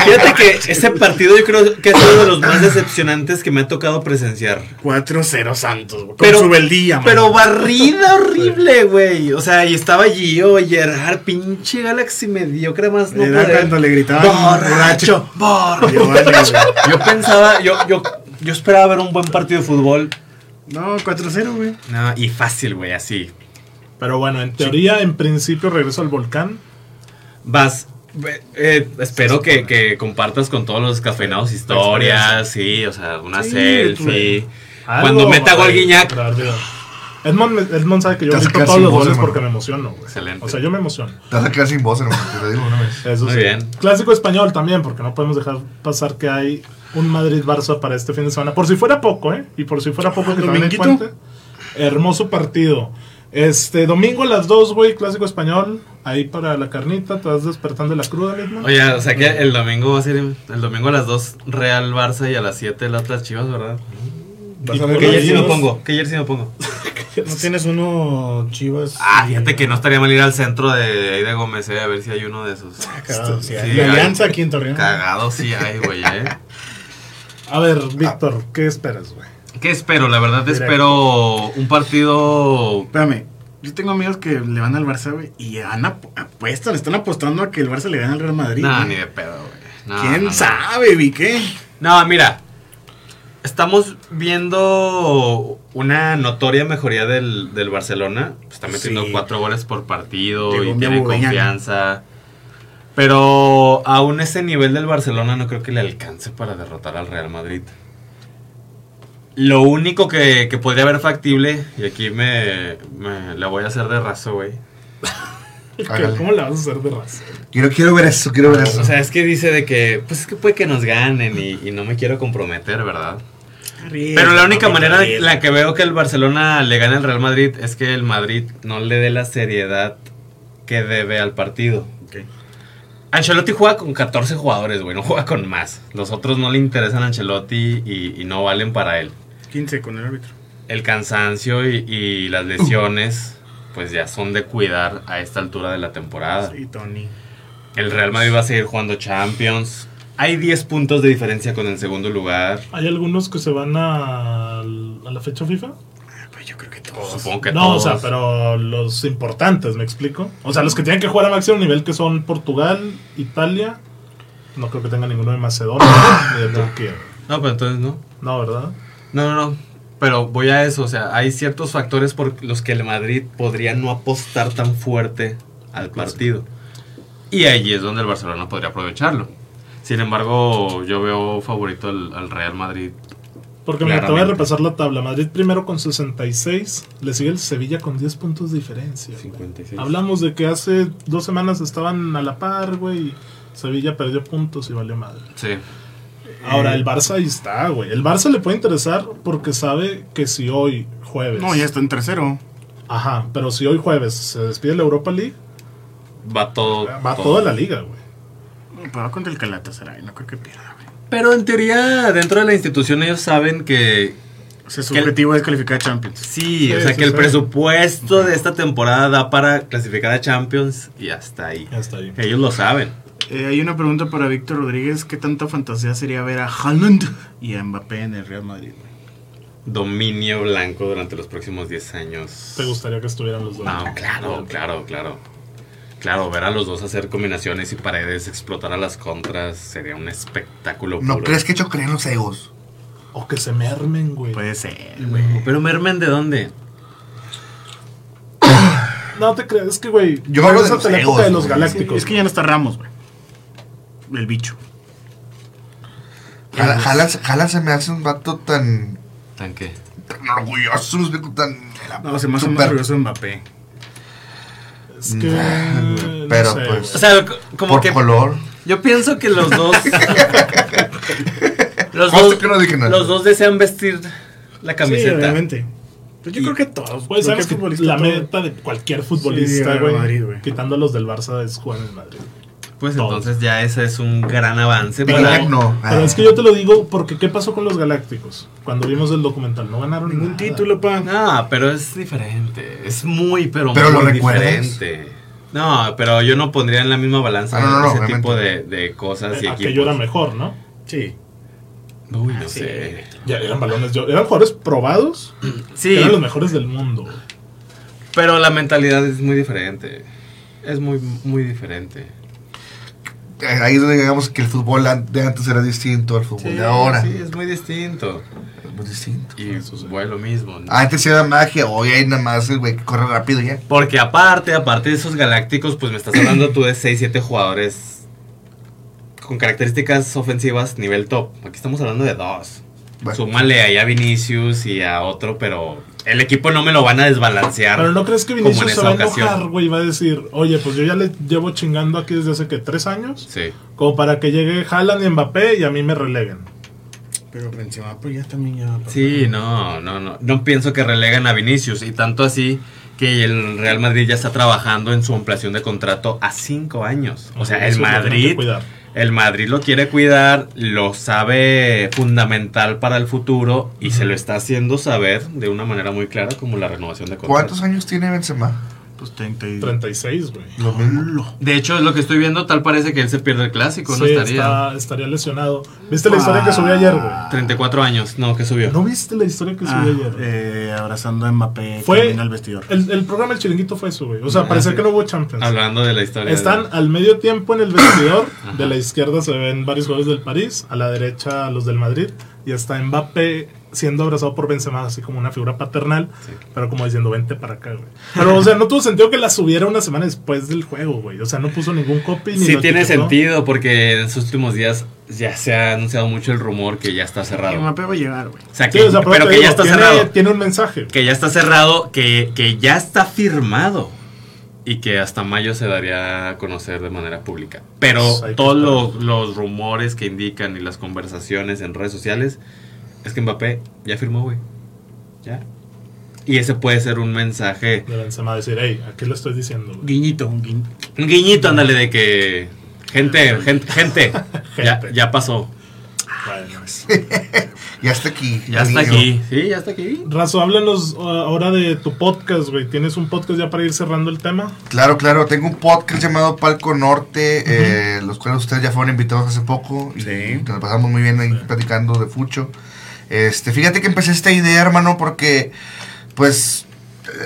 fíjate que ese partido yo creo que es uno de los más decepcionantes que me ha tocado presenciar. 4-0 Santos, güey. Con Pero- su beldía. Pero barrida horrible, güey. O sea, y estaba Gio, Gerard, pinche Galaxy mediocre más no Era poder. cuando le gritaban Borracho, borracho. Yo pensaba, yo, yo, yo esperaba ver un buen partido de fútbol. No, 4-0, güey. No, y fácil, güey, así. Pero bueno, en teoría, en principio regreso al volcán. Vas. Eh, espero que, que compartas con todos los cafeinados historias, sí, o sea, una Sí, selfie. Cuando meta gol Guiñac. Edmond, Edmond sabe que yo grito todos los goles porque me emociono, güey. Excelente. O sea, yo me emociono. Te vas a quedar sin voz, hermano, te lo digo una vez. Eso Muy sí. bien. Clásico español también, porque no podemos dejar pasar que hay un Madrid-Barça para este fin de semana. Por si fuera poco, ¿eh? Y por si fuera poco que también puente. Hermoso partido. Este, domingo a las 2, güey, clásico español. Ahí para la carnita, te vas despertando de la cruda misma. Oye, o sea que el domingo va a ser el domingo a las 2 Real Barça y a las 7 las otras Chivas, ¿verdad? Vas a ¿Y ver ¿Qué los jersey me pongo? ¿Qué jersey me pongo? ¿No tienes uno Chivas? Ah, fíjate que no estaría mal ir al centro de ahí de Gómez, eh, a ver si hay uno de esos. Cagado, sí, Sí, hay. La Alianza aquí en Torreón. Cagado sí hay, güey, eh. A ver, Víctor, ¿qué esperas, güey? ¿Qué espero? La verdad espero un partido Espérame. Yo tengo amigos que le van al Barça, güey. Y han ap- apuestan, están apostando a que el Barça le gane al Real Madrid. No, ni de pedo, güey. No, ¿Quién no, sabe, vi qué? No, mira. Estamos viendo una notoria mejoría del, del Barcelona. Está metiendo Sí. cuatro goles por partido Llegó y tiene confianza. Pero aún ese nivel del Barcelona no creo que le alcance para derrotar al Real Madrid. Lo único que, que podría haber factible, y aquí me, me la voy a hacer de raso, güey. ¿Cómo la vas a hacer de raza? Quiero, quiero ver eso, quiero ver eso. O sea, es que dice de que, pues es que puede que nos ganen y, y no me quiero comprometer, ¿verdad? Pero la única manera en la que veo que el Barcelona le gane al Real Madrid es que el Madrid no le dé la seriedad que debe al partido. Ancelotti juega con 14 jugadores, güey, no juega con más. Los otros no le interesan a Ancelotti y, y no valen para él. 15 con el árbitro. El cansancio y, y las lesiones, pues ya son de cuidar a esta altura de la temporada. Sí, Tony. El Real Madrid va a seguir jugando Champions. Hay 10 puntos de diferencia con el segundo lugar. ¿Hay algunos que se van a, a la fecha FIFA? Ah, Pues yo creo que todos. Supongo que no, todos. o sea, pero los importantes, ¿me explico? O sea, los que tienen que jugar a máximo nivel, que son Portugal, Italia. No creo que tenga ninguno de Macedonia ni de Turquía. No, pero entonces no. No, ¿verdad? No, no, no. Pero voy a eso, o sea, hay ciertos factores por los que el Madrid podría no apostar tan fuerte al partido. Y ahí es donde el Barcelona podría aprovecharlo. Sin embargo, yo veo favorito al, al Real Madrid Porque mira, te voy a Claramente. repasar la tabla. Madrid primero con 66, le sigue el Sevilla con 10 puntos de diferencia. güey. 56. Hablamos de que hace dos semanas estaban a la par, güey. Sevilla perdió puntos y valió madre. Sí. Ahora, el Barça ahí está, güey. El Barça le puede interesar porque sabe que si hoy jueves. No, ya está en tercero. Ajá, pero si hoy jueves se despide la Europa League, Va todo. va todo. toda la liga, güey. Pero va contra el Galatasaray, no creo que pierda, güey. Pero en teoría, dentro de la institución, ellos saben que. O sea, su Que el- objetivo es calificar a Champions. Sí, Sí, o sea, sí, que el sí. presupuesto de esta temporada da para clasificar a Champions y hasta ahí. Ya está ahí. Ellos lo saben. Eh, hay una pregunta para Víctor Rodríguez. ¿Qué tanta fantasía sería ver a Haaland y a Mbappé en el Real Madrid? güey? Dominio blanco durante los próximos 10 años. ¿Te gustaría que estuvieran los dos? No, claro, claro, claro. Claro, ver a los dos hacer combinaciones y paredes, explotar a las contras, sería un espectáculo. ¿No puro. crees que chocarían los egos? O que se mermen, güey. Puede ser, güey. No, Pero Mermen, ¿de dónde? No te creas, es que, güey. Yo hablo de los egos, de los galácticos. Es que ya no está Ramos, güey. El bicho. Jala- Jalan se me hace un vato tan, ¿Tan qué? tan orgulloso, tan... No, se me hace más Súper- orgulloso de Mbappé. Es que. no Pero, sé, pues, O sea, como por que. color. Yo pienso que los dos. los, dos que no dije nada. los dos desean vestir la Sí, camiseta. obviamente. Pues yo Y- creo que todos. Pues sabes que la todo- meta de cualquier Sí, futbolista, Real güey, Madrid, güey. quitando a los del Barça, es jugar en el Madrid. Pues Todos. entonces ya ese es un gran avance. Para- no. Pero Ah. es que yo te lo digo porque ¿qué pasó con los Galácticos? Cuando vimos el documental, no ganaron Ningún nada. título, pa. No, pero es diferente. Es muy, pero, ¿Pero muy lo diferente. No, pero yo no pondría en la misma balanza Ah, no, no, no, ese tipo de, de cosas y Eh, Aquello equipos. era mejor, ¿no? Sí. Uy, no Sí. sé. Ya eran balones, oro. eran jugadores probados, Sí, eran los mejores del mundo. pero la mentalidad es muy diferente. Es muy, muy diferente. Ahí es donde digamos que el fútbol de antes era distinto al fútbol de ahora. Sí, es muy distinto. Es muy distinto. Y Eso sí. fue lo mismo. Antes era magia, hoy hay nada más el güey que corre rápido ya. Porque aparte, aparte de esos galácticos, pues me estás hablando tú de 6, 7 jugadores con características ofensivas nivel top. Aquí estamos hablando de dos. Bueno. Súmale ahí a Vinicius y a otro, pero el equipo no me lo van a desbalancear. Pero no crees que Vinicius se va a ocasión. enojar, güey, va a decir, oye, pues yo ya le llevo chingando aquí desde hace que tres años, Sí. como para que llegue Haaland y Mbappé y a mí me releguen. Pero Benzema, pues ya también ya. Sí, no, no, no. No pienso que relegan a Vinicius. Y tanto así que el Real Madrid ya está trabajando en su ampliación de contrato a cinco años. O sea, el Madrid. El Madrid lo quiere cuidar, lo sabe fundamental para el futuro y se lo está haciendo saber de una manera muy clara como la renovación de contrato. ¿Cuántos años tiene Benzema? Pues 30 y... 36, güey. Lo mismo. De hecho, es lo que estoy viendo, tal parece que él se pierde el clásico, ¿no estaría? está- estaría lesionado. ¿Viste la historia que subió ayer, güey? 34 años, no, que subió. ¿No viste la historia que Ah, subió ayer? eh, abrazando a Mbappé Fue- al vestidor. El, el programa El Chiringuito fue eso, güey. O sea, Ah, parecía sí. que no hubo Champions. Hablando de la historia. Están de- al medio tiempo en el vestidor. De la izquierda se ven varios jugadores del París. A la derecha los del Madrid. Y está Mbappé siendo abrazado por Benzema, así como una figura paternal. Sí. Pero como diciendo, vente para acá, güey. Pero, o sea, no tuvo sentido que la subiera una semana después del juego, güey. O sea, no puso ningún copy ni Sí tiene etiquetó. sentido porque en sus últimos días ya se ha anunciado mucho el rumor que ya está cerrado. Mbappé va a llegar, güey. O sea, Sí, que, o sea, pero que digo, ya está tiene, cerrado. Tiene un mensaje. Que ya está cerrado, que, que ya está firmado y que hasta mayo se daría a conocer de manera pública. Pero Pues que todos los, los rumores que indican y las conversaciones en redes sociales es que Mbappé ya firmó, güey. Ya. Y ese puede ser un mensaje, De Benzema decir, hey, aquí lo estoy diciendo, güey. Guiñito, un guiño. un guiñito, ándale, de que. Gente, gente, gente, ya, Gente. ya pasó. Bueno. Ya está aquí. Ya está aquí. Sí, ya está aquí. Razo, háblanos uh, ahora de tu podcast, güey. ¿Tienes un podcast ya para ir cerrando el tema? Claro, claro. Tengo un podcast llamado Palco Norte, eh, los cuales ustedes ya fueron invitados hace poco. Y Sí. nos pasamos muy bien ahí platicando de Fucho. Este, fíjate que empecé esta idea, hermano, porque, pues,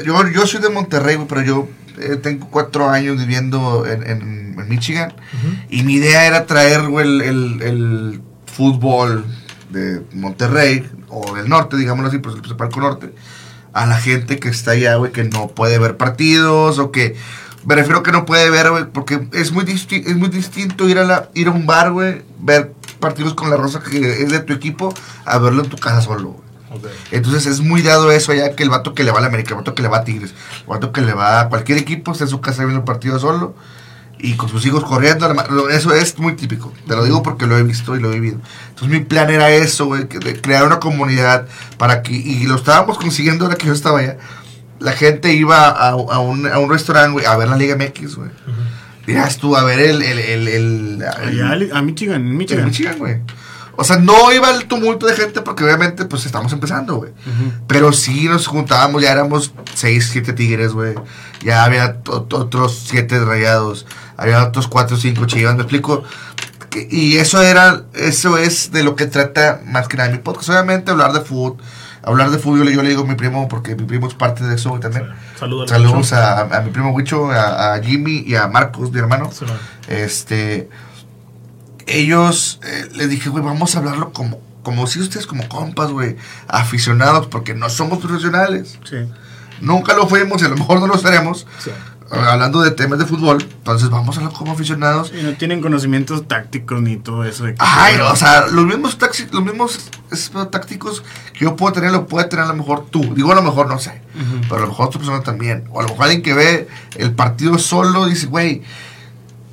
yo, yo soy de Monterrey, pero yo eh, tengo cuatro años viviendo en, en- en Michigan. Y mi idea era traer, güey, el, el- el fútbol de Monterrey, o del norte, digámoslo así, pues el Palco Norte, a la gente que está allá, güey, que no puede ver partidos, o que, me refiero que no puede ver, güey, porque es muy, disti- es muy distinto ir a, la, ir a un bar, güey, ver partidos con la rosa que es de tu equipo a verlo en tu casa solo, güey. Entonces es muy dado eso allá que el vato que le va a la América, el vato que le va a Tigres, el vato que le va a cualquier equipo, está en su casa viendo el partido solo y con sus hijos corriendo. Eso es muy típico. Te lo digo porque lo he visto y lo he vivido. Entonces mi plan era eso, güey, crear una comunidad para que, y lo estábamos consiguiendo ahora que yo estaba allá. La gente iba a, a un, a un restaurante, güey, a ver la Liga MX, güey. Dirás tú, a ver el... el, el, el- el- Allá a Michigan, Michigan. Michigan, güey. O sea, no iba el tumulto de gente porque obviamente pues estamos empezando, güey. Pero sí nos juntábamos, ya éramos seis, siete tigres, güey. Ya había otros siete rayados. Había otros cuatro, cinco chivas, me explico. Y eso era, eso es de lo que trata más que nada mi podcast. Obviamente hablar de fútbol. Hablar de fútbol, yo, le- digo a mi primo, porque mi primo es parte de eso también. Saludos. Saludos a, a mi primo Huicho, a, a Jimmy y a Marcos, mi hermano. Sí. Este, ellos, eh, les dije, güey, vamos a hablarlo como, como si ustedes como compas, güey, aficionados, porque no somos profesionales. Sí. Nunca lo fuimos y a lo mejor no lo seremos, Sí. Hablando de temas de fútbol. Entonces vamos a hablar como aficionados. Y no tienen conocimientos tácticos ni todo eso. De que- Ay, o sea, los mismos, taxi- los mismos tácticos que yo puedo tener, lo puede tener a lo mejor tú. Digo, a lo mejor no sé, pero a lo mejor otra persona también. O a lo mejor alguien que ve el partido solo dice, güey,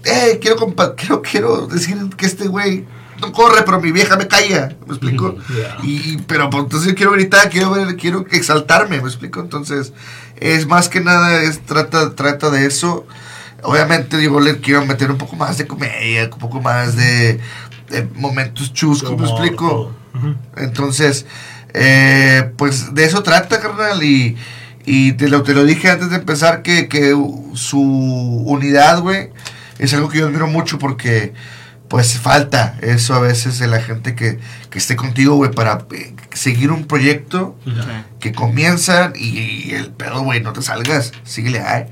eh, quiero, compa- quiero, quiero decir que este güey no corre, pero mi vieja me calla. ¿Me explico? Yeah. Y, pero pues, entonces yo quiero gritar, quiero ver, quiero exaltarme, ¿me explico? Entonces, es más que nada, es, trata, trata de eso. Obviamente, digo, le quiero meter un poco más de comedia, un poco más de, de momentos chuscos, ¿me explico? Entonces, eh, pues de eso trata, carnal. Y, y te, lo, te lo dije antes de empezar que, que su unidad, güey, es algo que yo admiro mucho porque, pues, falta eso a veces de la gente que, que esté contigo, güey, para eh, seguir un proyecto que comienzan y, y el pedo, güey, no te salgas, síguele ahí.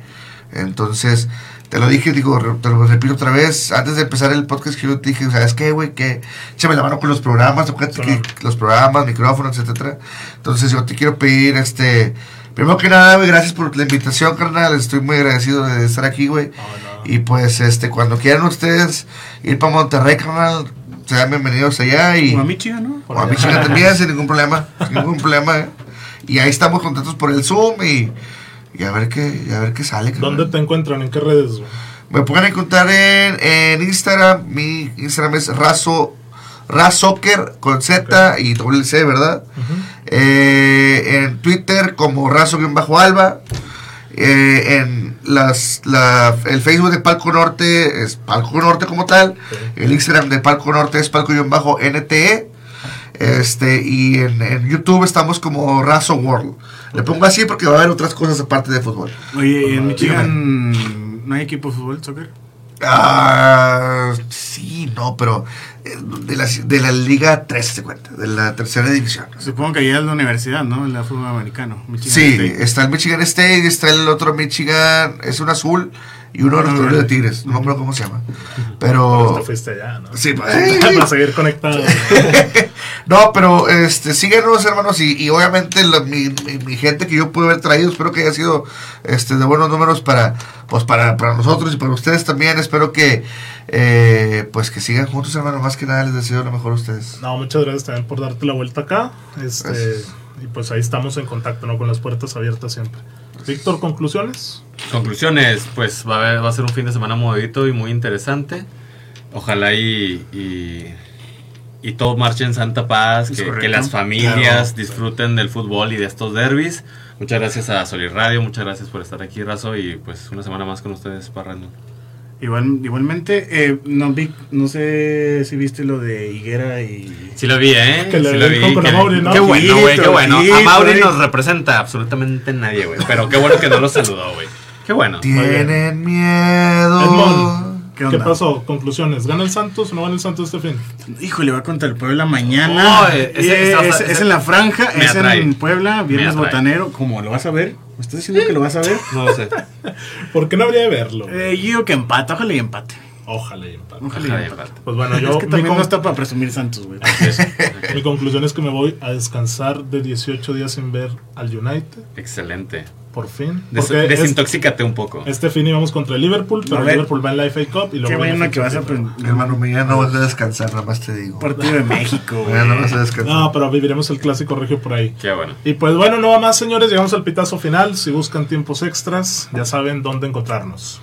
Entonces, te lo dije, digo, te lo repito otra vez, antes de empezar el podcast que yo te dije, ¿sabes qué, güey? Que échame la mano con los programas, que los programas, micrófonos, etcétera. Entonces, yo te quiero pedir, este, primero que nada, güey, gracias por la invitación, carnal, estoy muy agradecido de estar aquí, güey. No. Y pues, este, cuando quieran ustedes ir para Monterrey, carnal, sean bienvenidos allá y... O a Michigan, ¿no? Por O a. Michigan también, sin ningún problema. Sin ningún problema. ¿eh? Y ahí estamos contentos por el Zoom y, y a ver qué, y a ver qué sale. carnal. ¿Dónde te encuentran? ¿En qué redes? güey? Me pueden encontrar en, en Instagram. Mi Instagram es Razo, Razoccer con Z y doble C, ¿verdad? Eh, en Twitter como Razo-Alba. Eh, en las, la, el Facebook de Palco Norte es Palco Norte como tal. El Instagram de Palco Norte es Palco-NTE. Este, y en, en YouTube estamos como Razo World. Le pongo así porque va a haber otras cosas aparte de fútbol. Oye, en Michigan no hay equipo de fútbol, soccer. Ah, sí, no, pero de la, de la Liga 3 se cuenta, de la tercera división. Supongo que allá es la universidad, ¿no? El fútbol americano. Michigan Sí, State. está el Michigan State, está el otro Michigan, es un azul y uno de los Ah, colores de. Tigres, no me acuerdo cómo se llama. Pues Pero te fuiste allá, ¿no? sí, pues, Para seguir conectado. no, pero este síguenos, hermanos, y, y obviamente la- mi, mi- mi gente que yo pude haber traído, espero que haya sido este de buenos números para pues para, para nosotros y para ustedes también. Espero que eh, pues que sigan juntos, hermanos. Más que nada les deseo lo mejor a ustedes. No, muchas gracias también por darte la vuelta acá. Este, Gracias. y pues ahí estamos en contacto, ¿no? Con las puertas abiertas siempre. Víctor, conclusiones. Conclusiones, pues va a, haber- va a ser un fin de semana movidito y muy interesante. Ojalá y, y, y todo marche en santa paz, que, las familias Claro. disfruten del fútbol y de estos derbis. Muchas gracias a Solir Radio, muchas gracias por estar aquí, Razo, y pues una semana más con ustedes, Parrando. Igual, igualmente, eh, no, vi, no sé si viste lo de Higuera y... Sí lo vi, ¿eh? Que sí lo dijo vi. con que- Amaury, ¿no? Qué bueno, güey, qué bueno. A Mauri nos representa absolutamente nadie, güey. Pero qué bueno que no lo saludó, güey. Qué bueno. Tienen miedo. Edmond, ¿Qué pasó? Conclusiones. ¿Gana el Santos o no gana el Santos este fin? Híjole, va contra el Puebla mañana. Ese- ese- es, ese- es en la franja, me es atrae. en Puebla, viernes botanero. ¿Cómo lo vas a ver? ¿Me estás diciendo que lo vas a ver? No lo sé. ¿Por qué no habría de verlo? Eh, yo digo que empata, ojalá y empate. Ojalá y empate. Ojalá Ojalá y empate. Pues bueno, yo es que mi, también con- no está para presumir Santos, güey. mi conclusión es que me voy a descansar de 18 días sin ver al United. Excelente. Por fin. Des- Porque es- desintoxícate un poco. este fin íbamos contra el Liverpool, pero el ver. Liverpool va en la FA Cup y Qué luego bueno en la que vas a. Hermano, mañana no vas a descansar, nada más te digo. Partido de México, güey. Mañana no vas a descansar. No, pero viviremos el clásico regio por ahí. Qué bueno. Y pues bueno, no va más, señores. Llegamos al pitazo final. Si buscan tiempos extras, ya saben dónde encontrarnos.